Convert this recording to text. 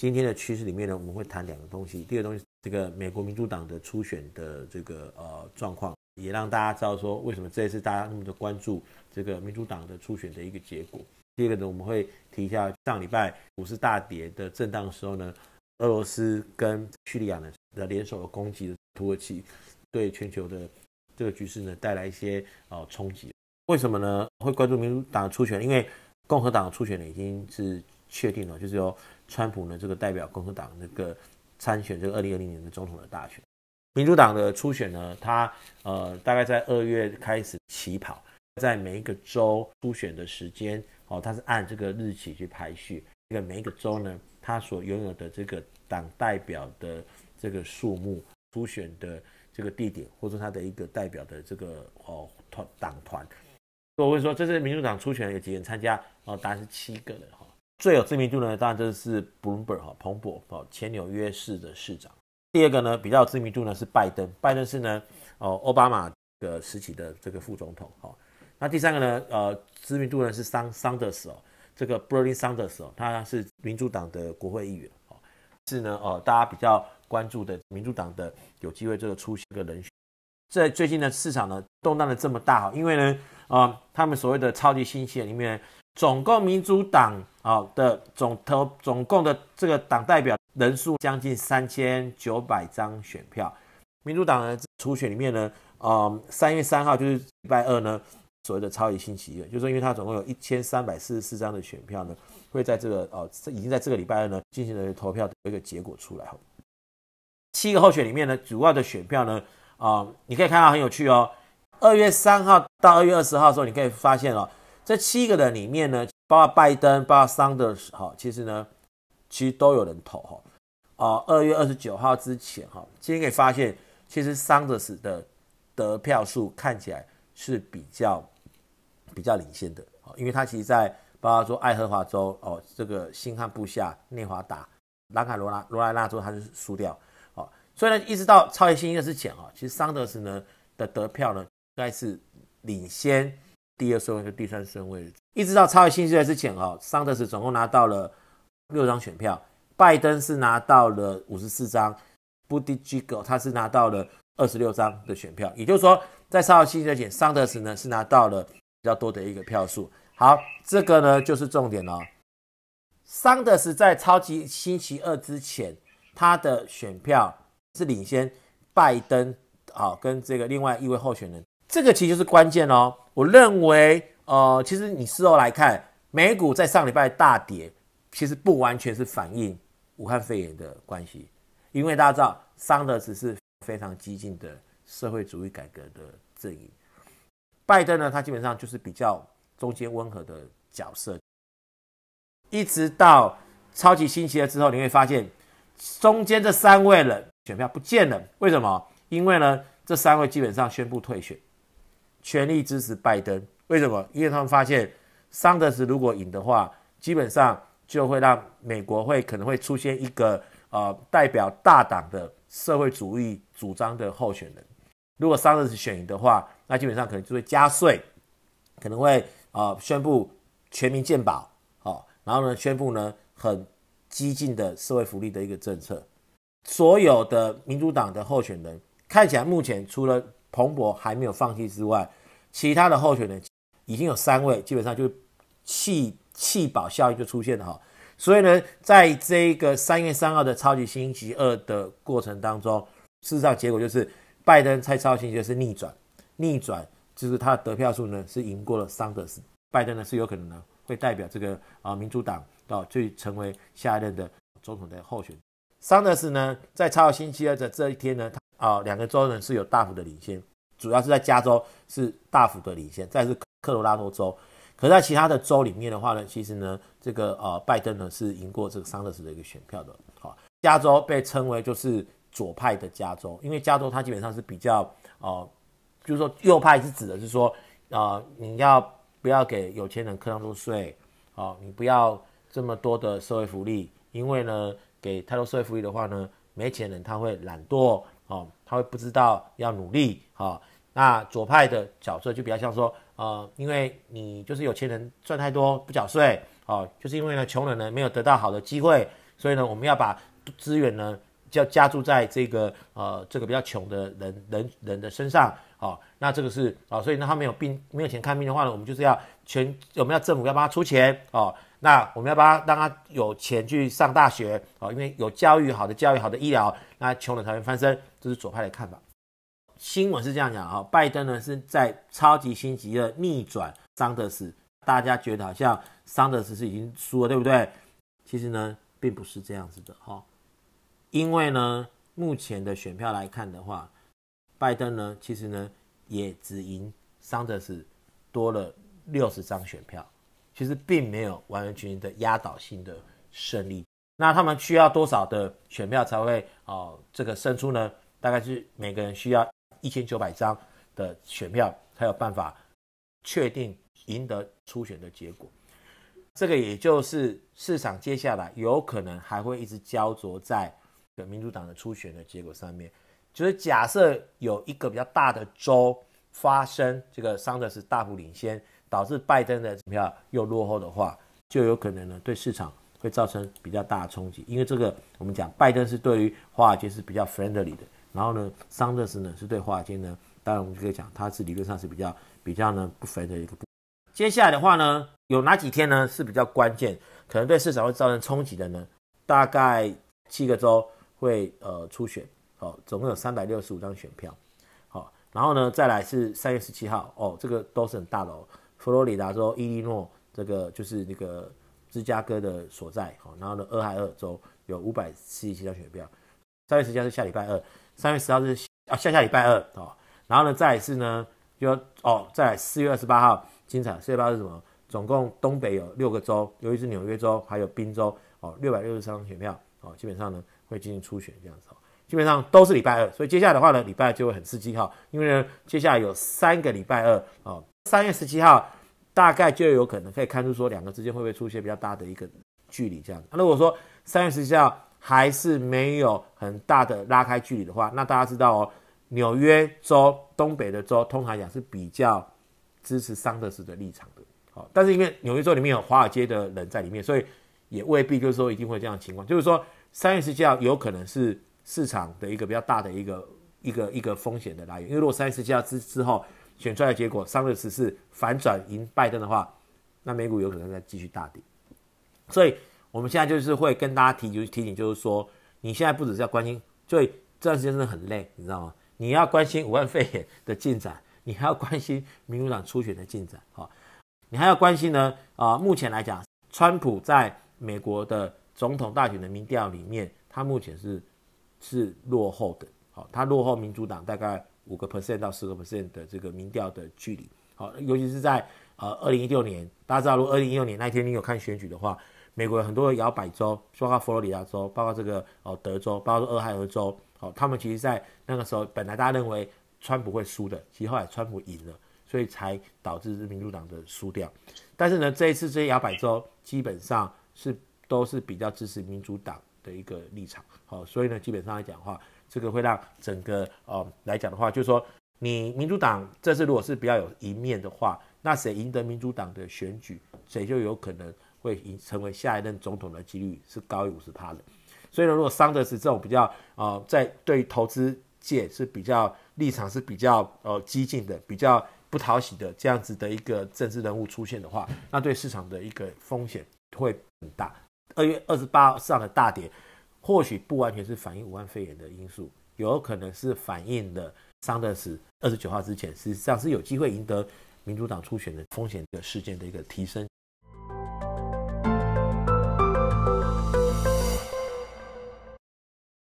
今天的趋势里面呢，我们会谈两个东西。第一个东西，这个美国民主党的初选的这个呃状况，也让大家知道说为什么这一次大家那么的关注这个民主党的初选的一个结果。第二个呢，我们会提一下上礼拜股市大跌的震荡的时候呢，俄罗斯跟叙利亚呢的联手的攻击土耳其，对全球的这个局势呢带来一些呃冲击。为什么呢？会关注民主党的初选？因为共和党的初选呢已经是确定了，就是由川普呢这个代表共和党那个参选这个二零二零年的总统的大选。民主党的初选呢，它呃大概在二月开始起跑，在每一个州初选的时间哦，它是按这个日期去排序。这个每一个州呢，它所拥有的这个党代表的这个数目、初选的这个地点，或者它的一个代表的这个哦团党团。我会说，这是民主党初选有几人参加？哦，答案是七个人哈。最有知名度呢，当然就是 Bloomberg 哈，彭博哦，前纽约市的市长。第二个呢，比较知名度呢是拜登，拜登是呢哦奥巴马的时期的这个副总统哈。那第三个呢，呃，知名度呢是桑桑德斯哦，这个 Bernie Sanders 哦，他是民主党的国会议员哦，是呢哦大家比较关注的民主党的有机会这个出现个人选。在最近的市场呢动荡的这么大哈，因为呢。啊、他们所谓的超级星期里面，总共民主党啊的总投总共的这个党代表人数将近三千九百张选票。民主党的初选里面呢，呃，三月三号就是礼拜二呢，所谓的超级星期一，就是因为它总共有一千三百四十四张的选票呢，会在这个呃已经在这个礼拜二呢进行了投票的一个结果出来后，七个候选里面呢，主要的选票呢，啊、你可以看到很有趣哦。二月三号到二月二十号的时候，你可以发现哦，这七个人里面呢，包括拜登、包括桑德斯，哈，其实呢，其实都有人投哈。哦，二月二十九号之前哈，今天可以发现，其实桑德斯的得票数看起来是比较比较领先的，因为他其实在包括说爱荷华州哦，这个新罕布夏、内华达、南卡罗拉、罗来纳州，他是输掉。哦，所以呢，一直到超级星期二之前哈，其实桑德斯呢的得票呢。应该是领先第二顺位和第三顺位，一直到超级星期二之前哦，桑德斯总共拿到了六张选票，拜登是拿到了五十四张，布迪吉格他是拿到了二十六张的选票，也就是说，在超级星期二前，桑德斯呢是拿到了比较多的一个票数。好，这个呢就是重点了。桑德斯在超级星期二之前，他的选票是领先拜登啊，跟这个另外一位候选人。这个其实就是关键哦。我认为，呃，其实你事后来看，美股在上礼拜大跌，其实不完全是反映武汉肺炎的关系，因为大家知道，桑德只是非常激进的社会主义改革的阵营，拜登呢，他基本上就是比较中间温和的角色。一直到超级星期二之后，你会发现中间这三位人选票不见了，为什么？因为呢，这三位基本上宣布退选。全力支持拜登，为什么？因为他们发现桑德斯如果赢的话，基本上就会让美国会可能会出现一个呃代表大党的社会主义主张的候选人。如果桑德斯选赢的话，那基本上可能就会加税，可能会呃宣布全民健保，好，然后呢宣布呢很激进的社会福利的一个政策。所有的民主党的候选人看起来目前除了彭博还没有放弃之外，其他的候选人已经有三位，基本上就弃弃保效应就出现了哈。所以呢，在这个三月三号的超级星期二的过程当中，事实上结果就是拜登在超级星期二是逆转，逆转就是他的得票数呢是赢过了桑德斯，拜登呢是有可能呢会代表这个啊民主党到去成为下一任的总统的候选人。桑德斯呢在超级星期二的这一天呢。啊，两个州呢是有大幅的领先，主要是在加州是大幅的领先，再是科罗拉多州。可在其他的州里面的话呢，其实呢，这个呃拜登呢是赢过这个桑德斯的一个选票的。好，加州被称为就是左派的加州，因为加州它基本上是比较呃，就是说右派是指的是说、呃，你要不要给有钱人课那么多税？好，你不要这么多的社会福利，因为呢，给太多社会福利的话呢，没钱人他会懒惰。哦，他会不知道要努力，好、哦，那左派的角色就比较像说，呃，因为你就是有钱人赚太多不缴税，哦，就是因为呢穷人呢没有得到好的机会，所以呢，我们要把资源呢，就要加注在这个呃这个比较穷的人人人的身上。哦，那这个是啊、哦，所以呢，他没有病没有钱看病的话呢，我们就是要全我们要政府要帮他出钱哦。那我们要帮他让他有钱去上大学哦，因为有教育好的教育好的医疗，那穷人才会翻身。这是左派的看法。新闻是这样讲啊，拜登呢是在超级星期二逆转桑德斯，大家觉得好像桑德斯是已经输了，对不对？其实呢，并不是这样子的哈，因为呢，目前的选票来看的话，拜登呢其实呢也只赢桑德斯多了六十张选票，其实并没有完完全全的压倒性的胜利。那他们需要多少的选票才会哦这个胜出呢？大概是每个人需要。一千九百张的选票才有办法确定赢得初选的结果，这个也就是市场接下来有可能还会一直焦灼在民主党的初选的结果上面。就是假设有一个比较大的州发生这个桑德斯大幅领先，导致拜登的票又落后的话，就有可能呢对市场会造成比较大的冲击。因为这个我们讲拜登是对于华尔街是比较 friendly 的。然后呢，桑德斯呢是对华尔街呢，当然我们就可以讲，它是理论上是比较比较呢不分的一个部。接下来的话呢，有哪几天呢是比较关键，可能对市场会造成冲击的呢？大概七个州会呃初选，哦，总共有三百六十五张选票，好、哦，然后呢再来是三月十七号，哦，这个都是很大的哦，佛罗里达州、伊利诺这个就是那个芝加哥的所在，好、哦，然后呢俄亥俄州有五百四十七张选票，三月十七号是下礼拜二。三月十号是啊，下下礼拜二哦，然后呢，再来是呢，就哦，在四月二十八号精彩。四月八是什么？总共东北有六个州，尤其是纽约州还有宾州哦，六百六十三张选票哦，基本上呢会进行初选这样子，基本上都是礼拜二，所以接下来的话呢，礼拜二就会很刺激哈，因为呢，接下来有三个礼拜二哦，三月十七号大概就有可能可以看出说两个之间会不会出现比较大的一个距离这样。那如果说三月十七号，还是没有很大的拉开距离的话，那大家知道哦，纽约州东北的州通常讲是比较支持桑德斯的立场的。好，但是因为纽约州里面有华尔街的人在里面，所以也未必就是说一定会这样情况。就是说，三月十七号有可能是市场的一个比较大的一个一个一个风险的来源。因为如果三月十七号之之后选出来的结果桑德斯是反转赢拜登的话，那美股有可能再继续大跌。所以。我们现在就是会跟大家提，就提醒，就是说，你现在不只是要关心，所以这段时间真的很累，你知道吗？你要关心武汉肺炎的进展，你还要关心民主党初选的进展，好，你还要关心呢。啊，目前来讲，川普在美国的总统大选的民调里面，他目前是是落后的，好，他落后民主党大概五个 percent 到十个 percent 的这个民调的距离，好，尤其是在呃二零一六年，大家知道，如果二零一六年那天你有看选举的话。美国有很多的摇摆州，包括佛罗里达州，包括这个哦德州，包括俄亥俄州，哦，他们其实，在那个时候本来大家认为川普会输的，其实后来川普赢了，所以才导致是民主党的输掉。但是呢，这一次这些摇摆州基本上是都是比较支持民主党的一个立场，好，所以呢，基本上来讲的话，这个会让整个呃来讲的话，就是说你民主党这次如果是比较有赢面的话，那谁赢得民主党的选举，谁就有可能。会赢成为下一任总统的几率是高于五十趴的，所以呢，如果桑德斯这种比较呃，在对投资界是比较立场是比较呃激进的、比较不讨喜的这样子的一个政治人物出现的话，那对市场的一个风险会很大。二月二十八号上的大跌，或许不完全是反映武汉肺炎的因素，有可能是反映了桑德斯二十九号之前实际上是有机会赢得民主党初选的风险的事件的一个提升。